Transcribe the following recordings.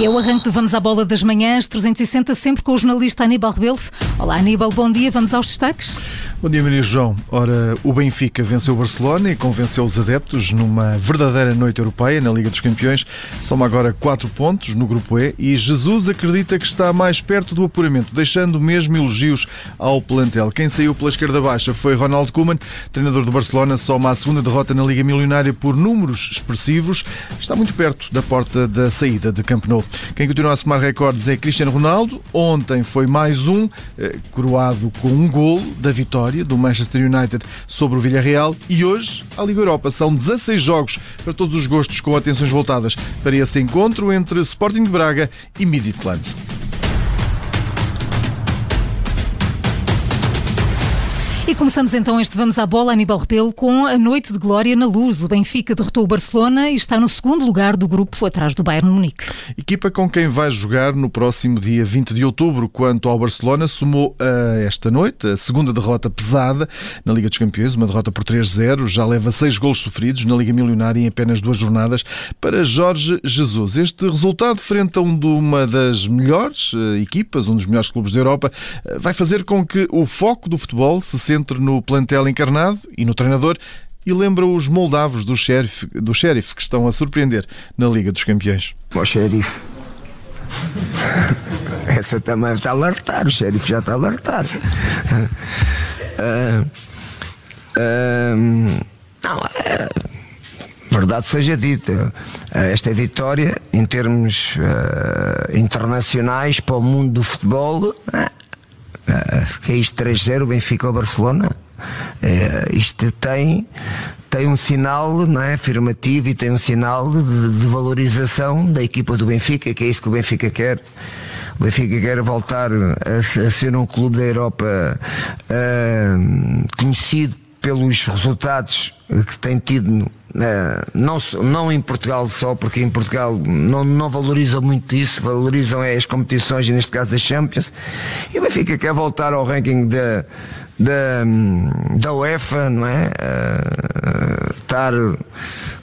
E é o arranque do Vamos à Bola das Manhãs, 360, sempre com o jornalista Aníbal Rebelo. Olá Aníbal, bom dia, vamos aos destaques. Bom dia, Maria João. Ora, o Benfica venceu o Barcelona e convenceu os adeptos numa verdadeira noite europeia na Liga dos Campeões. Soma agora 4 pontos no Grupo E e Jesus acredita que está mais perto do apuramento, deixando mesmo elogios ao plantel. Quem saiu pela esquerda baixa foi Ronald Koeman, treinador do Barcelona, soma a segunda derrota na Liga Milionária por números expressivos. Está muito perto da porta da saída de Camp Nou. Quem continua a somar recordes é Cristiano Ronaldo. Ontem foi mais um, eh, coroado com um golo da vitória do Manchester United sobre o Villarreal. E hoje, a Liga Europa. São 16 jogos para todos os gostos, com atenções voltadas para esse encontro entre Sporting de Braga e Midtjylland. E começamos então este Vamos à Bola, Aníbal Rebelo, com a noite de glória na luz. O Benfica derrotou o Barcelona e está no segundo lugar do grupo, atrás do Bayern Munique. Equipa com quem vai jogar no próximo dia 20 de outubro. Quanto ao Barcelona, somou a esta noite a segunda derrota pesada na Liga dos Campeões, uma derrota por 3-0. Já leva seis golos sofridos na Liga Milionária em apenas duas jornadas para Jorge Jesus. Este resultado, frente a um de uma das melhores eh, equipas, um dos melhores clubes da Europa, eh, vai fazer com que o foco do futebol se sente centre no plantel encarnado e no treinador e lembra os moldavos do Sheriff, do Sheriff que estão a surpreender na Liga dos Campeões. O Sheriff. Essa também está a alertar, o Sheriff já está a alertar. Uh, uh, não, é, verdade seja dita, esta vitória, em termos uh, internacionais, para o mundo do futebol, é isto 3-0, Benfica ao Barcelona. É, isto tem, tem um sinal não é, afirmativo e tem um sinal de, de, valorização da equipa do Benfica, que é isso que o Benfica quer. O Benfica quer voltar a, a ser um clube da Europa uh, conhecido pelos resultados que tem tido, eh, não, não em Portugal só, porque em Portugal não, não valorizam muito isso, valorizam é as competições, e neste caso as Champions, e o Benfica quer voltar ao ranking da, da, da UEFA, não é? Uh, estar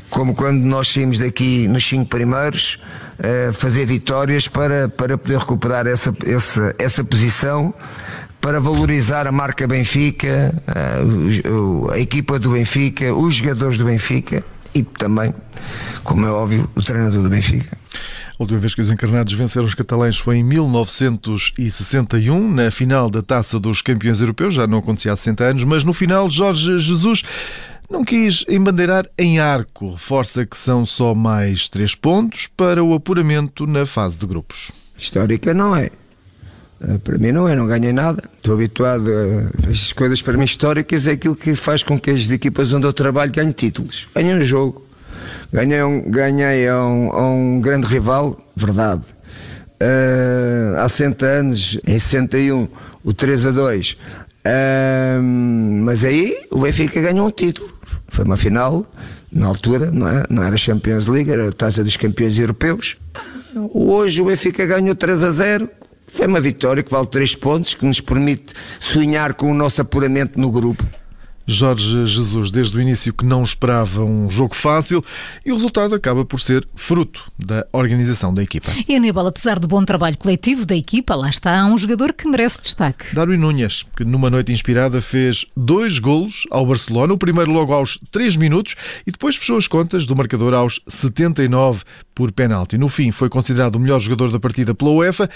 como quando nós saímos daqui nos cinco primeiros, uh, fazer vitórias para, para poder recuperar essa, essa, essa posição para valorizar a marca Benfica, a, a equipa do Benfica, os jogadores do Benfica e também, como é óbvio, o treinador do Benfica. A última vez que os encarnados venceram os catalães foi em 1961, na final da Taça dos Campeões Europeus, já não acontecia há 60 anos, mas no final Jorge Jesus não quis embandeirar em arco, reforça que são só mais três pontos para o apuramento na fase de grupos. Histórica não é, eh, para mim não é, não ganhei nada. Estou habituado a as coisas para mim históricas é aquilo que faz com que as equipas onde eu trabalho ganhem títulos. Ganhei um jogo, ganhei, um, ganhei a, um, um grande rival, verdade. Uh, há 60 anos, em 61, o 3 a 2. Uh, eh, mas aí o Benfica ganhou um título. Foi uma final, na altura, não, é? não era Champions League, era a taça dos campeões europeus. Hoje o Benfica ganhou 3 a 0 foi uma vitória que vale três pontos, que nos permite sonhar com o nosso apuramento no grupo. Jorge Jesus, desde o início que não esperava um jogo fácil e o resultado acaba por ser fruto da organização da equipa. E Aníbal, apesar do bom trabalho coletivo da equipa, lá está um jogador que merece destaque. Darwin Núñez, que numa noite inspirada fez dois golos ao Barcelona, o primeiro logo aos 3 minutos e depois fechou as contas do marcador aos 79 por penalti. No fim, foi considerado o melhor jogador da partida pela UEFA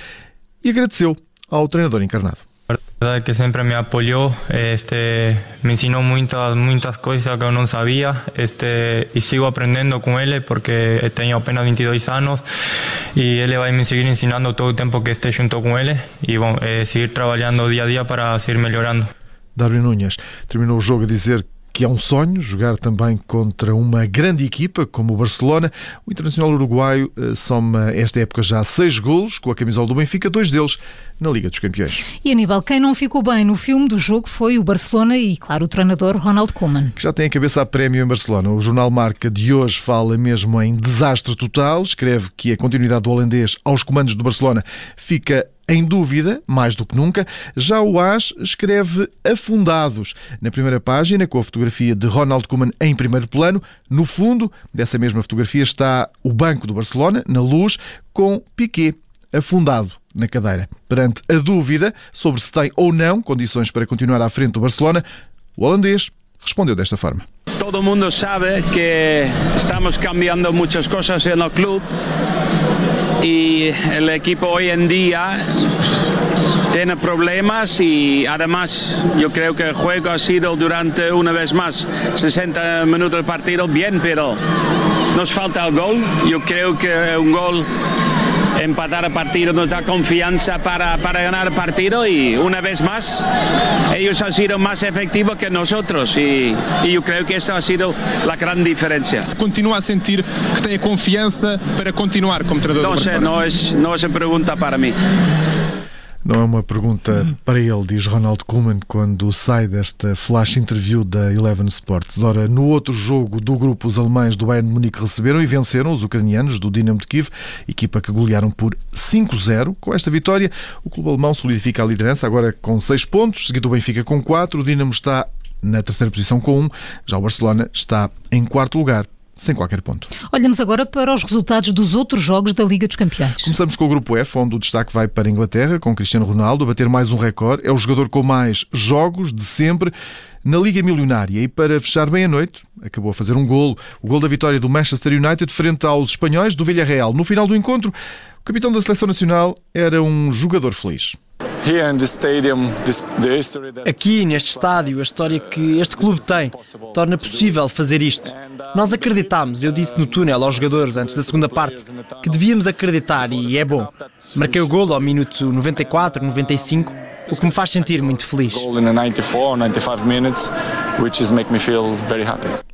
e agradeceu ao treinador encarnado. La verdad es que siempre me apoyó, este, me enseñó muchas, muchas cosas que yo no sabía este, y sigo aprendiendo con él porque tengo apenas 22 años y él va a seguir enseñando todo el tiempo que esté junto con él y bueno, eh, seguir trabajando día a día para seguir mejorando. Darwin Núñez terminou o jogo a dizer que é um sonho jogar também contra uma grande equipa como o Barcelona. O internacional uruguaio eh, soma esta época já seis golos com a camisola do Benfica, dois deles na Liga dos Campeões. E Aníbal, quem não ficou bem no filme do jogo foi o Barcelona e, claro, o treinador Ronald Koeman. Que já tem a cabeça a prémio em Barcelona. O jornal Marca de hoje fala mesmo em desastre total, escreve que a continuidade do holandês aos comandos do Barcelona fica em dúvida, mais do que nunca. Já o AS escreve afundados na primeira página, com a fotografia de Ronald Koeman em primeiro plano. No fundo dessa mesma fotografia está o banco do Barcelona, na luz, com Piquet afundado na cadeira. Perante a dúvida sobre se tem ou não condições para continuar à frente do Barcelona, o holandês respondeu desta forma. Todo mundo sabe que estamos cambiando muchas cosas en el club y el equipo hoy en día tiene problemas y además yo creo que el juego ha sido durante una vez más 60 minutos de partido bien, pero nos falta el gol. Yo creo que un gol empatar el partido nos da confianza para, para ganar el partido y una vez más ellos han sido más efectivos que nosotros y, y yo creo que esta ha sido la gran diferencia. Continua a sentir que tem a confiança para continuar como treinador No sé, no es, no es pregunta para mí. Não é uma pergunta para ele, diz Ronald Koeman, quando sai desta flash interview da Eleven Sports. Ora, no outro jogo do grupo, os alemães do Bayern de Munique receberam e venceram os ucranianos do Dinamo de Kiev, equipa que golearam por 5-0. Com esta vitória, o clube alemão solidifica a liderança, agora com 6 pontos, seguido o Benfica com 4. O Dinamo está na terceira posição com 1, já o Barcelona está em quarto lugar. Sem qualquer ponto. Olhamos agora para os resultados dos outros jogos da Liga dos Campeões. Começamos com o grupo F, onde o destaque vai para a Inglaterra, com Cristiano Ronaldo a bater mais um recorde. É o jogador com mais jogos de sempre na Liga Milionária. E para fechar bem a noite, acabou a fazer um golo. O gol da vitória do Manchester United frente aos espanhóis do Villarreal. No final do encontro, o capitão da Seleção Nacional era um jogador feliz. Aqui, neste estádio, a história que este clube tem torna possível fazer isto. Nós acreditámos, eu disse no túnel aos jogadores antes da segunda parte, que devíamos acreditar e é bom. Marquei o golo ao minuto 94, 95, o que me faz sentir muito feliz.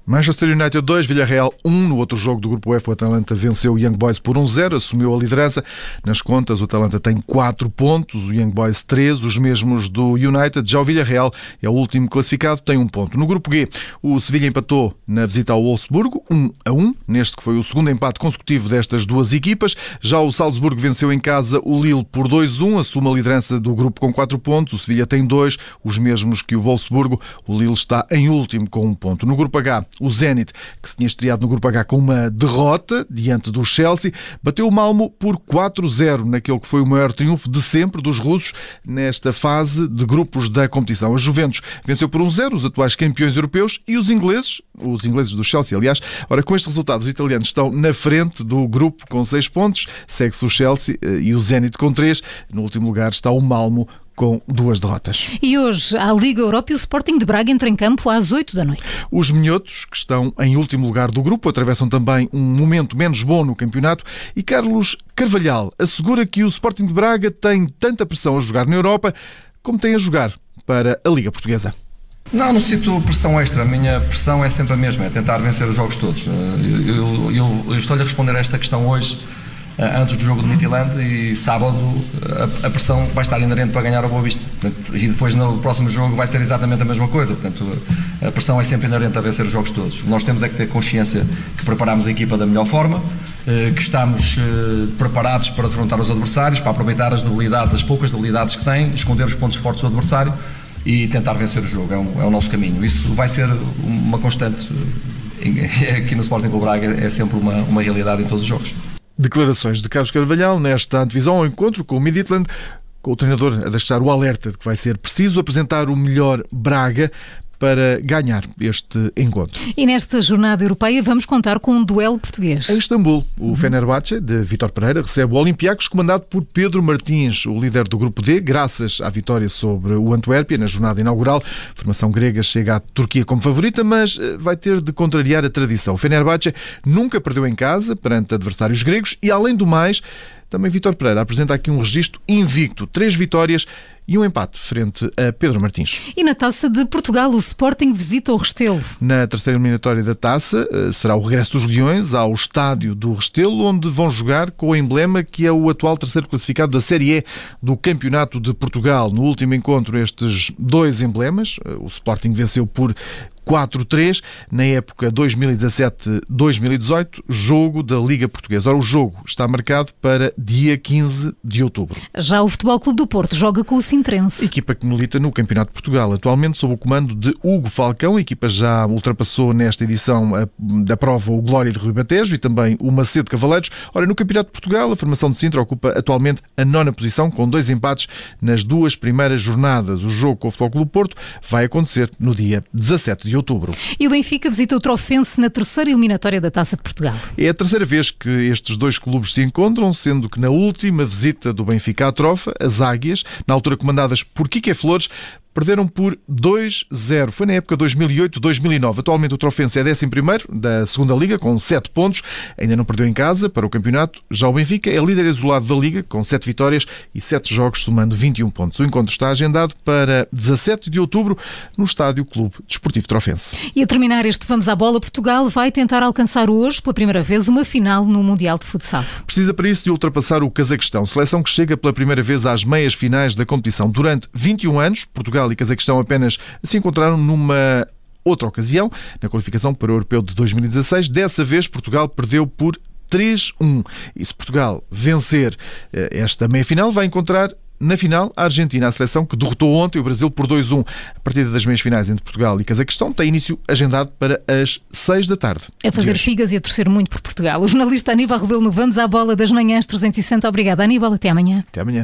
Manchester United 2, Villarreal 1. No outro jogo do grupo F, o Atalanta venceu o Young Boys por 1-0, assumiu a liderança. Nas contas, o Atalanta tem 4 pontos, o Young Boys 3, os mesmos do United. Já o Villarreal é o último classificado, tem um ponto. No grupo G, o Sevilha empatou na visita ao Wolfsburgo, 1 a 1, neste que foi o segundo empate consecutivo destas duas equipas. Já o Salzburgo venceu em casa o Lille por 2-1, assume a liderança do grupo com 4 pontos. O Sevilha tem 2, os mesmos que o Wolfsburgo. O Lille está em último com um ponto. No grupo H, o Zenit, que se tinha estreado no grupo H com uma derrota diante do Chelsea, bateu o Malmo por 4-0 naquele que foi o maior triunfo de sempre dos russos nesta fase de grupos da competição. A Juventus venceu por 1-0 os atuais campeões europeus e os ingleses, os ingleses do Chelsea, aliás. Ora, com este resultado, os italianos estão na frente do grupo com 6 pontos, segue-se o Chelsea eh, e o Zenit com 3. No último lugar está o Malmo com duas derrotas. E hoje, a Liga Europa e o Sporting de Braga entra em campo às 8 da noite. Os minhotos, que estão em último lugar do grupo, atravessam também um momento menos bom no campeonato e Carlos Carvalhal assegura que o Sporting de Braga tem tanta pressão a jogar na Europa como tem a jogar para a Liga Portuguesa. Não, não sinto pressão extra. A minha pressão é sempre a mesma, é tentar vencer os jogos todos. Eu, eu, eu, eu estou-lhe a responder a esta questão hoje antes do jogo do Midland e sábado a, a, pressão vai estar inerente para ganhar o Boa Vista. Portanto, e depois no próximo jogo vai ser exatamente a mesma coisa. Portanto, a pressão é sempre inerente a vencer os jogos todos. Nós temos é que ter consciência que preparamos a equipa da melhor forma, que estamos preparados para defrontar os adversários, para aproveitar as debilidades, as poucas debilidades que têm, esconder os pontos fortes do adversário e tentar vencer o jogo. É, um, é o nosso caminho. Isso vai ser uma constante aqui no Sporting Clube Braga, é sempre uma, uma realidade em todos os jogos. Declarações de Carlos Carvalhal nesta antevisão ao encontro com o Midtjylland, com o treinador a deixar o alerta de que vai ser preciso apresentar o melhor Braga para ganhar este encontro. E nesta jornada europeia vamos contar com um duelo português. Em Istambul, o Fenerbahçe de Vítor Pereira recebe o Olympiacos comandado por Pedro Martins, o líder do grupo D, graças à vitória sobre o Antuérpia na jornada inaugural. A formação grega chega à Turquia como favorita, mas vai ter de contrariar a tradição. O Fenerbahçe nunca perdeu em casa perante adversários gregos e, além do mais, também Vítor Pereira apresenta aqui um registro invicto, três vitórias e um empate frente a Pedro Martins. E na Taça de Portugal, o Sporting visita o Restelo. Na terceira eliminatória da Taça será o regresso dos Leões ao estádio do Restelo, onde vão jogar com o emblema que é o atual terceiro classificado da Série E do Campeonato de Portugal. No último encontro, estes dois emblemas, o Sporting venceu por 4-3 na época 2017-2018, jogo da Liga Portuguesa. Ora, o jogo está marcado para dia 15 de outubro. Já o Futebol Clube do Porto joga com o Sintrense. Equipa que milita no Campeonato de Portugal, atualmente sob o comando de Hugo Falcão. A equipa já ultrapassou nesta edição a, da prova o Glória de Ribatejo e também o Macedo Cavaleiros. Ora, no Campeonato de Portugal, a formação de Sintra ocupa atualmente a nona posição, com dois empates nas duas primeiras jornadas. O jogo com o Futebol Clube do Porto vai acontecer no dia 17 de outubro. E o Benfica visita o Trofense na terceira eliminatória da Taça de Portugal. É a terceira vez que estes dois clubes se encontram, sendo que na última visita do Benfica à Trofa, as Águias, na altura comandadas por Kike Flores, perderam por 2-0. Foi na época 2008-2009. Atualmente o Trofense é 11 da segunda Liga, com 7 pontos. Ainda não perdeu em casa para o campeonato. Já o Benfica é líder isolado da Liga, com 7 vitórias e 7 jogos, somando 21 pontos. O encontro está agendado para 17 de outubro no Estádio Clube Desportivo Trofense. E a terminar este Vamos à Bola, Portugal vai tentar alcançar hoje, pela primeira vez, uma final no Mundial de Futsal. Precisa para isso de ultrapassar o Cazaquistão, seleção que chega pela primeira vez às meias finais da competição. Durante 21 anos, Portugal Portugal e Cazaquistão apenas se encontraram numa outra ocasião, na qualificação para o Europeu de 2016. Dessa vez, Portugal perdeu por 3-1. E se Portugal vencer eh, esta meia-final, vai encontrar na final, a Argentina, a seleção que derrotou ontem o Brasil por 2-1. A partida das meias finais entre Portugal e Cazaquistão tem início agendado para as 6 da tarde. A fazer figas e a torcer muito por Portugal. O jornalista Aníbal Rebelo no Vamos à Bola das Manhãs 360. Obrigada, Aníbal. Até amanhã. Até amanhã.